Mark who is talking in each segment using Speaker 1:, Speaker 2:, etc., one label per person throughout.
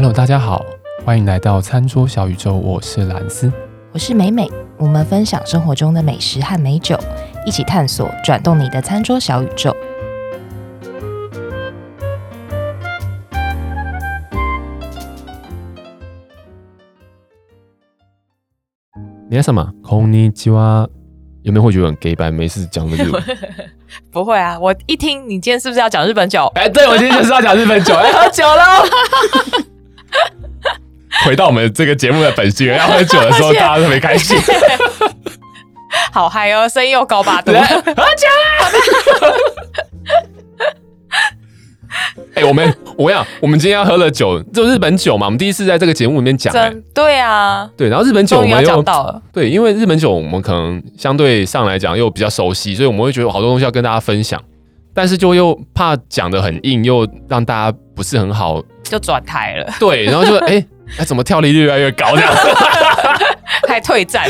Speaker 1: Hello，大家好，欢迎来到餐桌小宇宙，我是兰斯，
Speaker 2: 我是美美，我们分享生活中的美食和美酒，一起探索转动你的餐桌小宇宙。
Speaker 1: 你要什么？こんにちは。有没有会觉得很 gay 白？没事讲日文？
Speaker 2: 不会啊，我一听你今天是不是要讲日本酒？
Speaker 1: 哎、欸，对，我今天就是要讲日本酒，哎，喝酒喽！ 回到我们这个节目的本性，要喝酒的时候，大家特别开心，
Speaker 2: 好嗨哦，声音又高八度，喝酒啦！
Speaker 1: 哎、欸，我们我讲，我们今天要喝的酒就日本酒嘛，我们第一次在这个节目里面讲、欸，
Speaker 2: 对啊，
Speaker 1: 对，然后日本酒我们又
Speaker 2: 讲到了，
Speaker 1: 对，因为日本酒我们可能相对上来讲又比较熟悉，所以我们会觉得好多东西要跟大家分享，但是就又怕讲的很硬，又让大家不是很好，
Speaker 2: 就转台了，
Speaker 1: 对，然后就哎，哎、欸，怎么跳离率越来越高这样，
Speaker 2: 还退战，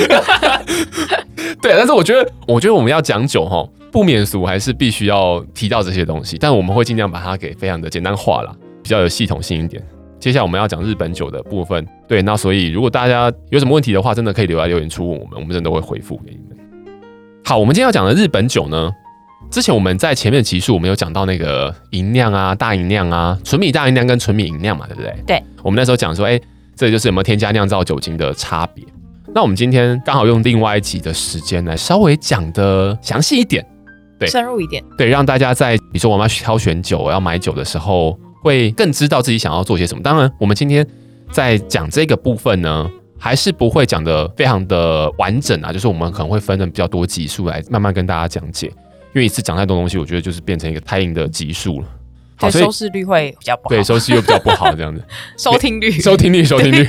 Speaker 1: 对，但是我觉得，我觉得我们要讲酒哈。不免俗，还是必须要提到这些东西，但我们会尽量把它给非常的简单化啦，比较有系统性一点。接下来我们要讲日本酒的部分，对，那所以如果大家有什么问题的话，真的可以留在留言处问我们，我们真的会回复给你们。好，我们今天要讲的日本酒呢，之前我们在前面的集数我们有讲到那个银酿啊、大银酿啊、纯米大银酿跟纯米银酿嘛，对不对？对。我们那时候讲说，哎，这就是有没有添加酿造酒精的差别。那我们今天刚好用另外一集的时间来稍微讲的详细一点。对，
Speaker 2: 深入一点，
Speaker 1: 对，让大家在比如说我们要去挑选酒、要买酒的时候，会更知道自己想要做些什么。当然，我们今天在讲这个部分呢，还是不会讲的非常的完整啊，就是我们可能会分成比较多集数来慢慢跟大家讲解，因为一次讲太多东西，我觉得就是变成一个太硬的集数了。好，所以
Speaker 2: 收视率会比较不好，
Speaker 1: 对，收视率比较不好，这样子，
Speaker 2: 收听率，
Speaker 1: 收听率，收听率，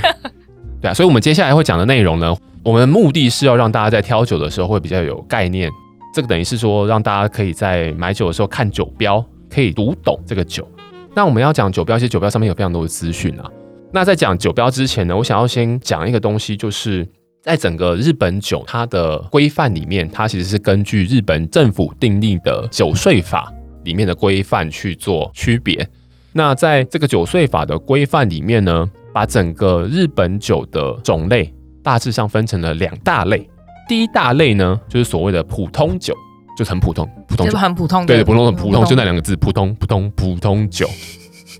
Speaker 1: 对啊。所以，我们接下来会讲的内容呢，我们的目的是要让大家在挑酒的时候会比较有概念。这个等于是说，让大家可以在买酒的时候看酒标，可以读懂这个酒。那我们要讲酒标，其实酒标上面有非常多的资讯啊。那在讲酒标之前呢，我想要先讲一个东西，就是在整个日本酒它的规范里面，它其实是根据日本政府订立的酒税法里面的规范去做区别。那在这个酒税法的规范里面呢，把整个日本酒的种类大致上分成了两大类。第一大类呢，就是所谓的普通酒，就是很普通，普通酒，
Speaker 2: 很普通，
Speaker 1: 对，普通很普通，就那两个字，普通普通普通酒。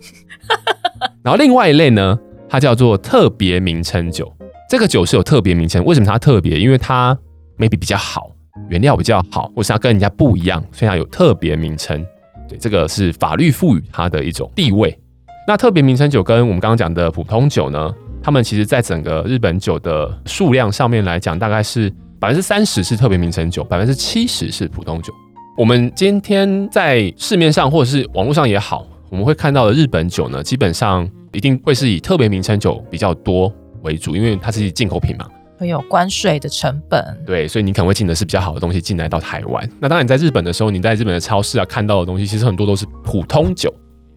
Speaker 1: 然后另外一类呢，它叫做特别名称酒。这个酒是有特别名称，为什么它特别？因为它 maybe 比较好，原料比较好，或是它跟人家不一样，所以它有特别名称。对，这个是法律赋予它的一种地位。那特别名称酒跟我们刚刚讲的普通酒呢，它们其实在整个日本酒的数量上面来讲，大概是。百分之三十是特别名称酒，百分之七十是普通酒。我们今天在市面上或者是网络上也好，我们会看到的日本酒呢，基本上一定会是以特别名称酒比较多为主，因为它是进口品嘛，
Speaker 2: 会有关税的成本。
Speaker 1: 对，所以你可能会进的是比较好的东西进来到台湾。那当然你在日本的时候，你在日本的超市啊看到的东西，其实很多都是普通酒。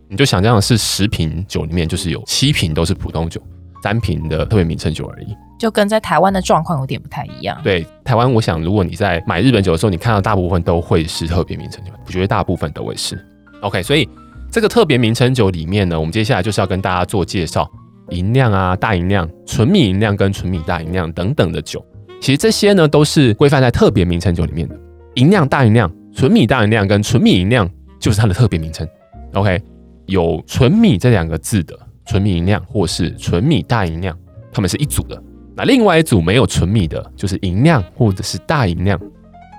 Speaker 1: 你就想象的是十瓶酒里面就是有七瓶都是普通酒，三瓶的特别名称酒而已。
Speaker 2: 就跟在台湾的状况有点不太一样。
Speaker 1: 对，台湾，我想如果你在买日本酒的时候，你看到大部分都会是特别名称酒，我觉得大部分都会是。OK，所以这个特别名称酒里面呢，我们接下来就是要跟大家做介绍，银酿啊、大银酿、纯米银酿跟纯米大银酿等等的酒。其实这些呢都是规范在特别名称酒里面的。银酿、大银酿、纯米大银酿跟纯米银酿就是它的特别名称。OK，有纯米这两个字的纯米银酿或是纯米大银酿，它们是一组的。那另外一组没有纯米的，就是银酿或者是大银酿，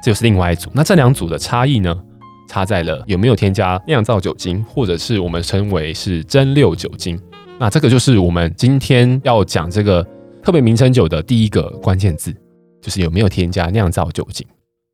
Speaker 1: 这就是另外一组。那这两组的差异呢，差在了有没有添加酿造酒精，或者是我们称为是蒸馏酒精。那这个就是我们今天要讲这个特别名称酒的第一个关键字，就是有没有添加酿造酒精。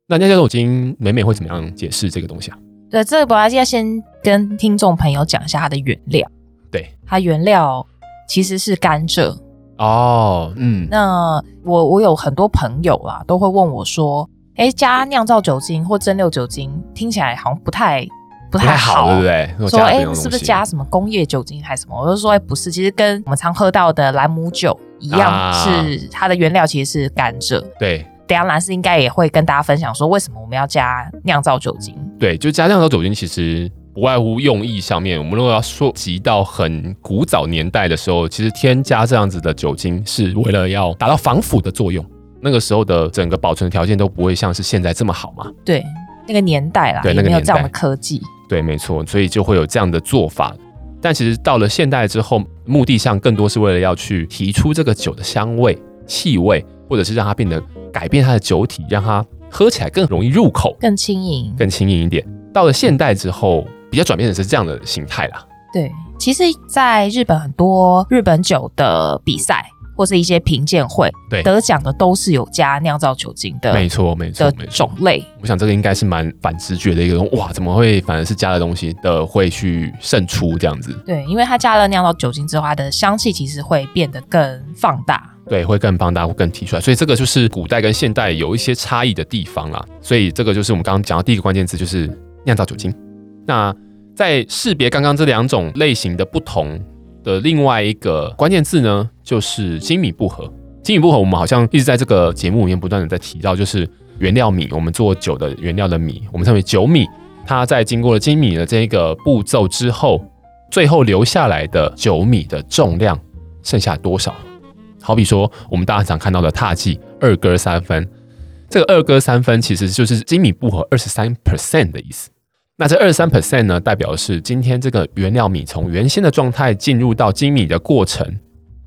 Speaker 1: 那酿造酒精，美美会怎么样解释这个东西啊？
Speaker 2: 对，这个我要先跟听众朋友讲一下它的原料。
Speaker 1: 对，
Speaker 2: 它原料其实是甘蔗。
Speaker 1: 哦，嗯，
Speaker 2: 那我我有很多朋友啊，都会问我说，哎，加酿造酒精或蒸馏酒精，听起来好像不太不太好，
Speaker 1: 对不对？
Speaker 2: 说，哎，是不是加什么工业酒精还是什么？我就说，哎，不是，其实跟我们常喝到的兰姆酒一样，啊、是它的原料其实是甘蔗。
Speaker 1: 对，
Speaker 2: 等下兰斯应该也会跟大家分享说，为什么我们要加酿造酒精？
Speaker 1: 对，就加酿造酒精，其实不外乎用意上面。我们如果要说及到很古早年代的时候，其实添加这样子的酒精是为了要达到防腐的作用。那个时候的整个保存条件都不会像是现在这么好嘛。
Speaker 2: 对，那个年代啦，对，那个年代没有这样的科技。
Speaker 1: 对，没错，所以就会有这样的做法。但其实到了现代之后，目的上更多是为了要去提出这个酒的香味、气味，或者是让它变得改变它的酒体，让它喝起来更容易入口，
Speaker 2: 更轻盈，
Speaker 1: 更轻盈一点。到了现代之后，比较转变的是这样的形态啦。
Speaker 2: 对，其实在日本很多日本酒的比赛。或是一些品鉴会，对，得奖的都是有加酿造酒精的，
Speaker 1: 没错没错没错。
Speaker 2: 种类，
Speaker 1: 我想这个应该是蛮反直觉的一个哇，怎么会反而是加了东西的会去胜出这样子？
Speaker 2: 对，因为它加了酿造酒精之后，它的香气其实会变得更放大，
Speaker 1: 对，会更放大，会更提出来。所以这个就是古代跟现代有一些差异的地方啦。所以这个就是我们刚刚讲到第一个关键词，就是酿造酒精。那在识别刚刚这两种类型的不同的另外一个关键字呢，就是精米步合。精米步合，我们好像一直在这个节目里面不断的在提到，就是原料米，我们做酒的原料的米，我们称为酒米。它在经过了精米的这个步骤之后，最后留下来的酒米的重量剩下多少？好比说，我们大家常看到的踏剂二割三分，这个二割三分其实就是精米步合二十三 percent 的意思。那这二十三 percent 呢，代表的是今天这个原料米从原先的状态进入到精米的过程，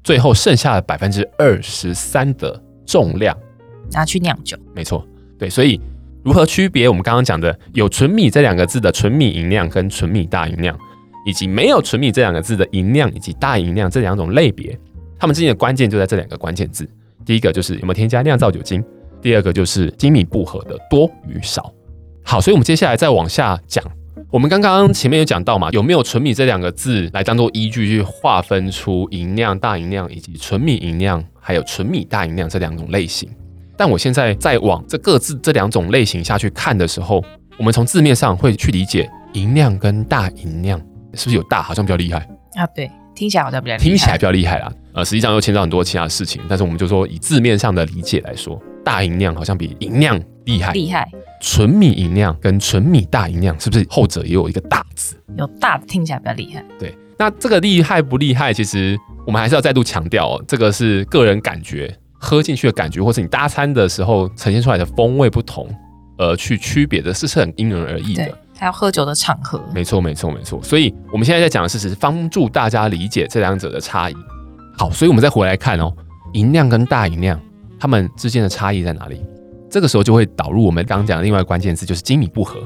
Speaker 1: 最后剩下的百分之二十三的重量
Speaker 2: 拿去酿酒。
Speaker 1: 没错，对，所以如何区别我们刚刚讲的有纯米这两个字的纯米银酿跟纯米大吟酿，以及没有纯米这两个字的银酿以及大吟酿这两种类别，它们之间的关键就在这两个关键字。第一个就是有没有添加酿造酒精，第二个就是精米不合的多与少。好，所以我们接下来再往下讲。我们刚刚前面有讲到嘛，有没有纯米这两个字来当做依据去划分出银酿、大银酿以及纯米银酿，还有纯米大银酿这两种类型？但我现在在往这各自这两种类型下去看的时候，我们从字面上会去理解银酿跟大银酿是不是有大好像比较厉害
Speaker 2: 啊？对，听起来好像比较厉害，
Speaker 1: 听起来比较厉害啦。呃，实际上又牵涉很多其他事情，但是我们就说以字面上的理解来说，大银酿好像比银酿厉害，
Speaker 2: 厉害。
Speaker 1: 纯米吟酿跟纯米大吟酿是不是后者也有一个大字？
Speaker 2: 有大的听起来比较厉害。
Speaker 1: 对，那这个厉害不厉害？其实我们还是要再度强调哦，这个是个人感觉，喝进去的感觉，或是你搭餐的时候呈现出来的风味不同，而去区别的，是是很因人而异的。
Speaker 2: 还要喝酒的场合。
Speaker 1: 没错，没错，没错。所以我们现在在讲的是，只是帮助大家理解这两者的差异。好，所以我们再回来看哦，银酿跟大吟酿，它们之间的差异在哪里？这个时候就会导入我们刚刚讲的另外关键字，就是精米不合。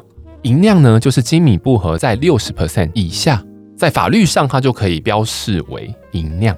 Speaker 1: 吟酿呢，就是精米不合在六十 percent 以下，在法律上它就可以标示为银酿。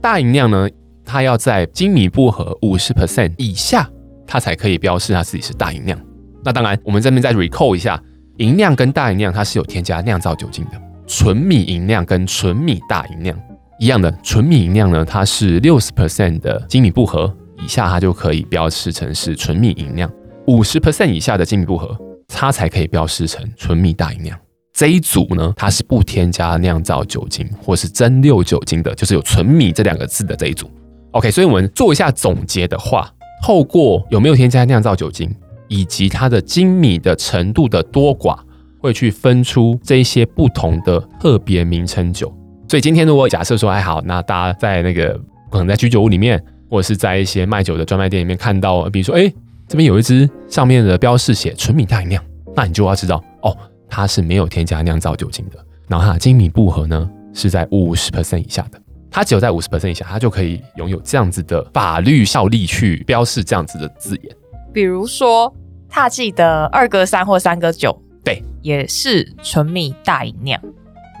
Speaker 1: 大银酿呢，它要在精米不合五十 percent 以下，它才可以标示它自己是大银酿。那当然，我们这边再 recall 一下，银酿跟大银酿它是有添加酿造酒精的。纯米银酿跟纯米大银酿一样的，纯米银酿呢，它是六十 percent 的精米不合。以下它就可以标示成是纯米饮料，五十 percent 以下的精米步合，它才可以标示成纯米大吟酿。这一组呢，它是不添加酿造酒精或是蒸馏酒精的，就是有纯米这两个字的这一组。OK，所以我们做一下总结的话，透过有没有添加酿造酒精，以及它的精米的程度的多寡，会去分出这一些不同的特别名称酒。所以今天如果假设说还好，那大家在那个可能在居酒屋里面。或者是在一些卖酒的专卖店里面看到，比如说，哎，这边有一支上面的标示写纯米大吟酿，那你就要知道，哦，它是没有添加酿造酒精的。然后它的精米步合呢是在五十 percent 以下的，它只有在五十 percent 以下，它就可以拥有这样子的法律效力去标示这样子的字眼。
Speaker 2: 比如说，踏记的二哥三或三哥九，
Speaker 1: 对，
Speaker 2: 也是纯米大吟酿。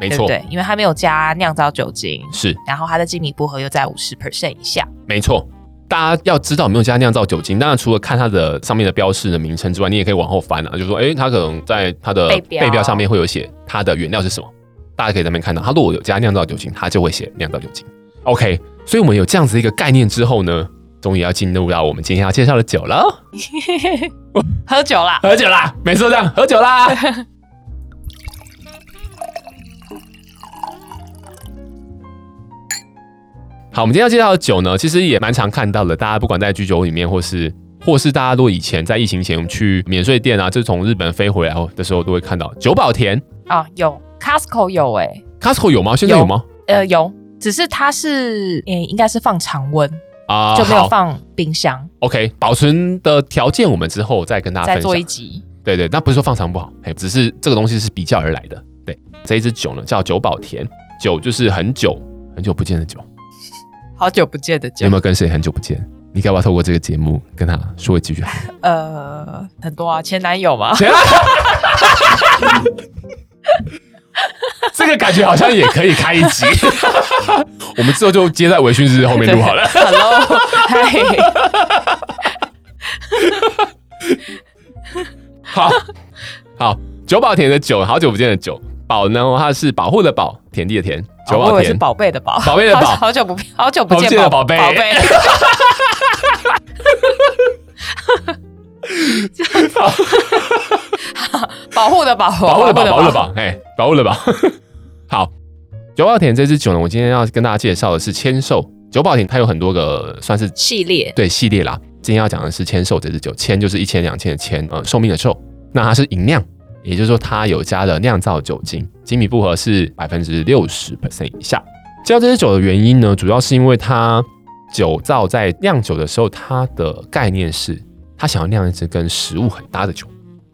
Speaker 1: 没错，
Speaker 2: 对，因为它没有加酿造酒精，
Speaker 1: 是，
Speaker 2: 然后它的精米步合又在五十 percent 以下。
Speaker 1: 没错，大家要知道有没有加酿造酒精。当然，除了看它的上面的标示的名称之外，你也可以往后翻啊，就是说，哎，它可能在它的背标上面会有写它的原料是什么，大家可以在那边看到。它如果有加酿造酒精，它就会写酿造酒精。OK，所以我们有这样子一个概念之后呢，终于要进入到我们今天要介绍的酒了。
Speaker 2: 喝酒啦，
Speaker 1: 喝酒啦，没错，这样喝酒啦。好，我们今天要介绍的酒呢，其实也蛮常看到的。大家不管在居酒里面，或是或是大家如果以前在疫情前去免税店啊，就从日本飞回来的时候，都会看到久保田
Speaker 2: 啊，有 Costco 有哎、欸、
Speaker 1: ，Costco 有吗？现在有吗？
Speaker 2: 有呃，有，只是它是诶、欸，应该是放常温
Speaker 1: 啊，
Speaker 2: 就没有放冰箱。
Speaker 1: OK，保存的条件我们之后再跟大家
Speaker 2: 做一集。
Speaker 1: 对对，那不是说放常不好，哎，只是这个东西是比较而来的。对，这一支酒呢叫久保田，久就是很久很久不见的久，
Speaker 2: 好久不见的久。
Speaker 1: 有没有跟谁很久不见？你该不要透过这个节目跟他说几句话？
Speaker 2: 呃，很多啊，前男友嘛。
Speaker 1: 这个感觉好像也可以开一集，我们之后就接在微醺日后面录好了。
Speaker 2: Hello，嗨。
Speaker 1: 好好，久保田的久，好久不见的久，保呢，它是保护的保，田地的田，久保田
Speaker 2: 是宝贝的宝，
Speaker 1: 宝贝的宝，
Speaker 2: 好久不 好久不见的宝贝，宝贝。保护的保，
Speaker 1: 保护的保，保护的保，哎，保护的保。好，久保田这支酒呢，我今天要跟大家介绍的是千寿。久保田它有很多个算是
Speaker 2: 系列，
Speaker 1: 对系列啦。今天要讲的是千寿这支酒，千就是一千两千的千，呃，寿命的寿。那它是银酿，也就是说它有加了酿造酒精，精米步合是百分之六十 percent 以下。介绍这支酒的原因呢，主要是因为它酒造在酿酒的时候，它的概念是它想要酿一支跟食物很搭的酒。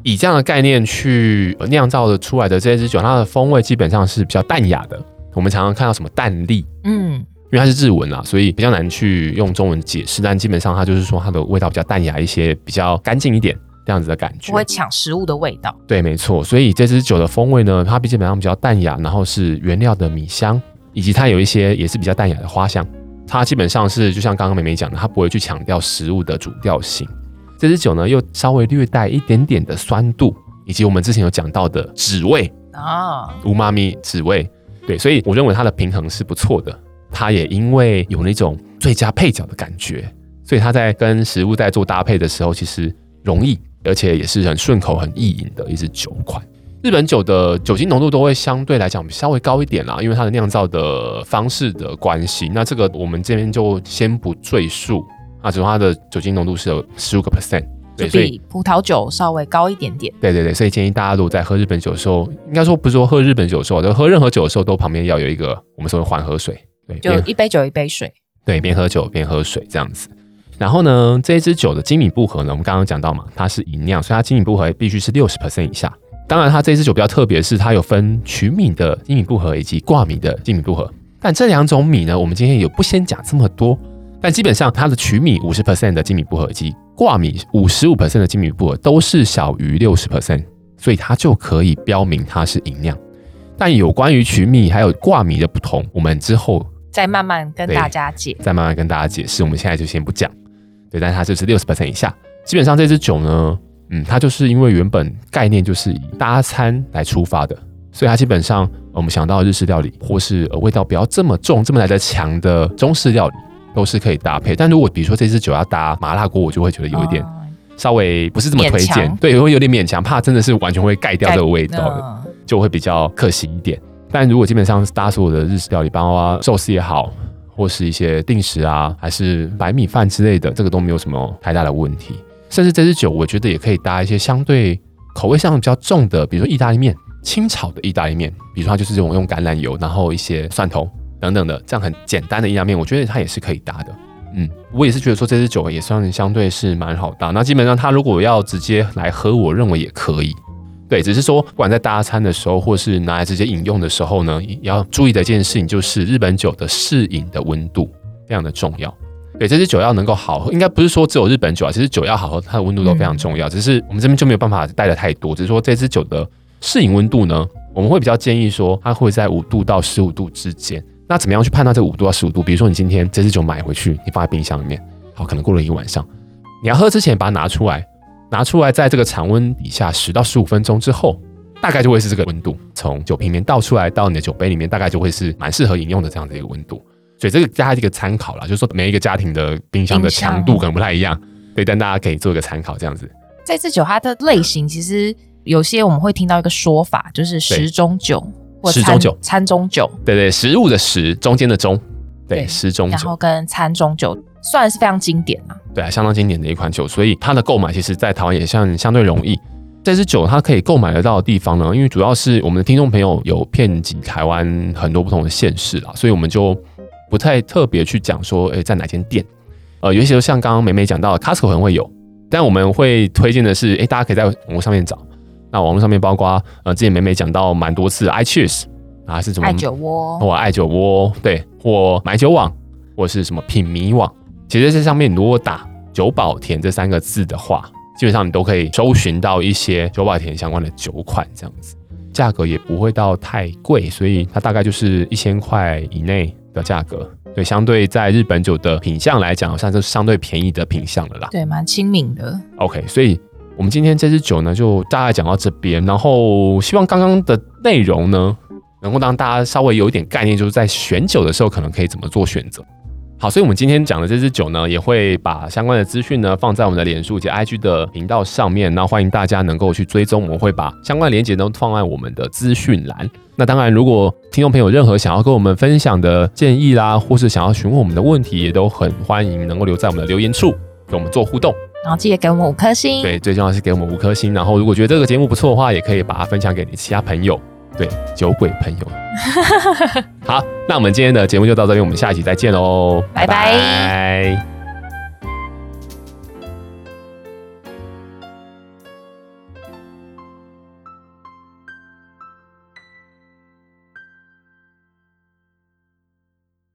Speaker 1: 以这样的概念去酿造的出来的这支酒，它的风味基本上是比较淡雅的。我们常常看到什么淡丽，嗯，因为它是日文啊，所以比较难去用中文解释。但基本上它就是说它的味道比较淡雅一些，比较干净一点这样子的感觉，
Speaker 2: 不会抢食物的味道。
Speaker 1: 对，没错。所以这支酒的风味呢，它基本上比较淡雅，然后是原料的米香，以及它有一些也是比较淡雅的花香。它基本上是就像刚刚美美讲的，它不会去强调食物的主调性。这支酒呢，又稍微略带一点点的酸度，以及我们之前有讲到的脂味啊，乌妈咪脂味，对，所以我认为它的平衡是不错的。它也因为有那种最佳配角的感觉，所以它在跟食物在做搭配的时候，其实容易，而且也是很顺口、很易饮的一支酒款。日本酒的酒精浓度都会相对来讲稍微高一点啦，因为它的酿造的方式的关系。那这个我们这边就先不赘述。啊，主要它的酒精浓度是有十五个 percent，对，所以
Speaker 2: 葡萄酒稍微高一点点。
Speaker 1: 对对对，所以建议大家如果在喝日本酒的时候，应该说不是说喝日本酒的时候，就喝任何酒的时候，都旁边要有一个我们说的缓和水，对，
Speaker 2: 就一杯酒一杯水，
Speaker 1: 对，边喝酒边喝水这样子。然后呢，这一支酒的精米步合呢，我们刚刚讲到嘛，它是银酿，所以它精米步合必须是六十 percent 以下。当然，它这支酒比较特别，是它有分曲米的精米步合以及挂米的精米步合。但这两种米呢，我们今天也不先讲这么多。但基本上，它的曲米五十 percent 的精米步合以及挂米五十五 percent 的精米步合都是小于六十 percent，所以它就可以标明它是银酿。但有关于曲米还有挂米的不同，我们之后
Speaker 2: 再慢慢跟大家解，
Speaker 1: 再慢慢跟大家解释。我们现在就先不讲。对，但是它就是六十 percent 以下。基本上这支酒呢，嗯，它就是因为原本概念就是以搭餐来出发的，所以它基本上我们想到日式料理或是味道不要这么重、这么来的强的中式料理。都是可以搭配，但如果比如说这支酒要搭麻辣锅，我就会觉得有一点稍微不是这么推荐，对，会有点勉强，怕真的是完全会盖掉这个味道的，就会比较可惜一点。但如果基本上是搭所有的日式料理，包括寿司也好，或是一些定食啊，还是白米饭之类的，这个都没有什么太大的问题。甚至这支酒，我觉得也可以搭一些相对口味上比较重的，比如说意大利面，清炒的意大利面，比如说它就是这种用橄榄油，然后一些蒜头。等等的，这样很简单的意大利面，我觉得它也是可以搭的。嗯，我也是觉得说这支酒也算相对是蛮好搭。那基本上它如果要直接来喝，我认为也可以。对，只是说不管在搭餐的时候，或是拿来直接饮用的时候呢，也要注意的一件事情就是日本酒的适饮的温度非常的重要。对，这支酒要能够好喝，应该不是说只有日本酒啊，其实酒要好喝，它的温度都非常重要。只是我们这边就没有办法带的太多，只是说这支酒的适饮温度呢，我们会比较建议说它会在五度到十五度之间。那怎么样去判断这五度到十五度？比如说你今天这支酒买回去，你放在冰箱里面，好，可能过了一个晚上，你要喝之前把它拿出来，拿出来在这个常温底下十到十五分钟之后，大概就会是这个温度，从酒瓶里面倒出来到你的酒杯里面，大概就会是蛮适合饮用的这样的一个温度。所以这个加一个参考啦，就是说每一个家庭的冰箱的强度可能不太一样，对，但大家可以做一个参考这样子。
Speaker 2: 这支酒它的类型其实有些我们会听到一个说法，就是食中酒。
Speaker 1: 食中酒、
Speaker 2: 餐中酒，
Speaker 1: 对对，食物的食，中间的中，对，食中酒，
Speaker 2: 然后跟餐中酒算是非常经典啊，
Speaker 1: 对啊，相当经典的一款酒，所以它的购买其实，在台湾也算相对容易。这支酒它可以购买得到的地方呢？因为主要是我们的听众朋友有遍及台湾很多不同的县市啦，所以我们就不太特别去讲说，诶，在哪间店？呃，有些时候像刚刚美美讲到的，Costco 可能会有，但我们会推荐的是，诶，大家可以在网络上面找。那网络上面包括呃，之前美美讲到蛮多次，iCheers 啊是什么？
Speaker 2: 爱酒窝
Speaker 1: 或爱酒窝，对，或买酒网，或是什么品迷网。其实这上面如果打久保田这三个字的话，基本上你都可以搜寻到一些久保田相关的酒款，这样子，价格也不会到太贵，所以它大概就是一千块以内的价格，对，相对在日本酒的品相来讲，算是相对便宜的品相了啦。
Speaker 2: 对，蛮亲民的。
Speaker 1: OK，所以我们今天这支酒呢，就大概讲到这边，然后希望刚刚的内容呢，能够让大家稍微有一点概念，就是在选酒的时候，可能可以怎么做选择。好，所以我们今天讲的这支酒呢，也会把相关的资讯呢放在我们的脸书及 IG 的频道上面，那欢迎大家能够去追踪，我们会把相关的链接都放在我们的资讯栏。那当然，如果听众朋友有任何想要跟我们分享的建议啦，或是想要询问我们的问题，也都很欢迎能够留在我们的留言处跟我们做互动。
Speaker 2: 然后记得给我们五颗星，
Speaker 1: 对，最重要是给我们五颗星。然后如果觉得这个节目不错的话，也可以把它分享给你其他朋友。对，酒鬼朋友。好，那我们今天的节目就到这边，我们下一期再见喽，拜拜。拜拜。